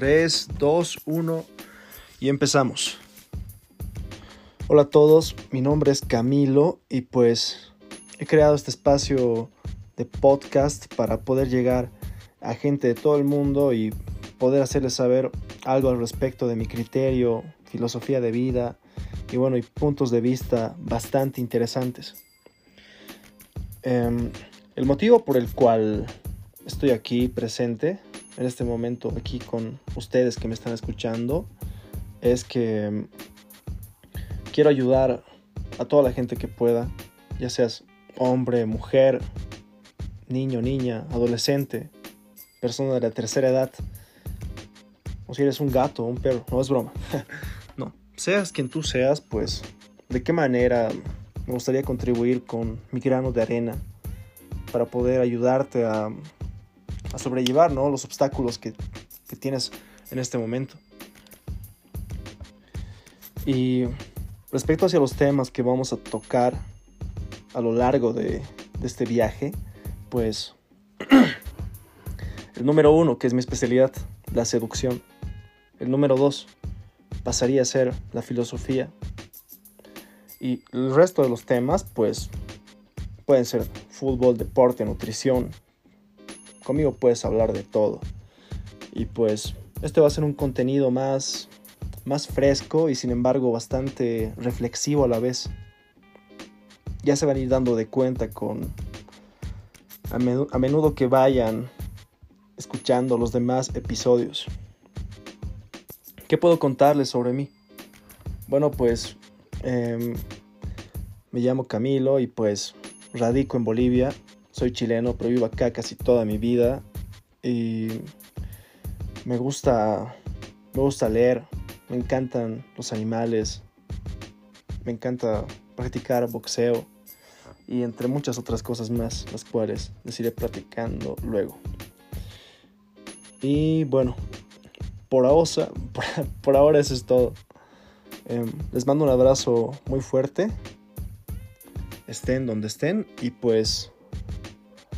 3, 2, 1 y empezamos. Hola a todos, mi nombre es Camilo y pues he creado este espacio de podcast para poder llegar a gente de todo el mundo y poder hacerles saber algo al respecto de mi criterio, filosofía de vida y bueno, y puntos de vista bastante interesantes. Em, el motivo por el cual estoy aquí presente en este momento aquí con ustedes que me están escuchando es que em, quiero ayudar a toda la gente que pueda, ya seas hombre, mujer, niño, niña, adolescente, persona de la tercera edad, o si eres un gato, un perro, no es broma. no, seas quien tú seas, pues, ¿de qué manera me gustaría contribuir con mi grano de arena para poder ayudarte a, a sobrellevar ¿no? los obstáculos que, que tienes en este momento? Y respecto hacia los temas que vamos a tocar a lo largo de, de este viaje, pues el número uno, que es mi especialidad, la seducción. El número dos pasaría a ser la filosofía. Y el resto de los temas, pues, pueden ser fútbol, deporte, nutrición. Conmigo puedes hablar de todo. Y pues, este va a ser un contenido más, más fresco y sin embargo bastante reflexivo a la vez. Ya se van a ir dando de cuenta con a menudo que vayan escuchando los demás episodios. ¿Qué puedo contarles sobre mí? Bueno, pues em, me llamo Camilo y pues radico en Bolivia. Soy chileno, pero vivo acá casi toda mi vida. Y me gusta, me gusta leer, me encantan los animales, me encanta practicar boxeo y entre muchas otras cosas más, las cuales les iré practicando luego. Y bueno, por ahora, por, ahora eso es todo. Em, les mando un abrazo muy fuerte. Estén donde estén y pues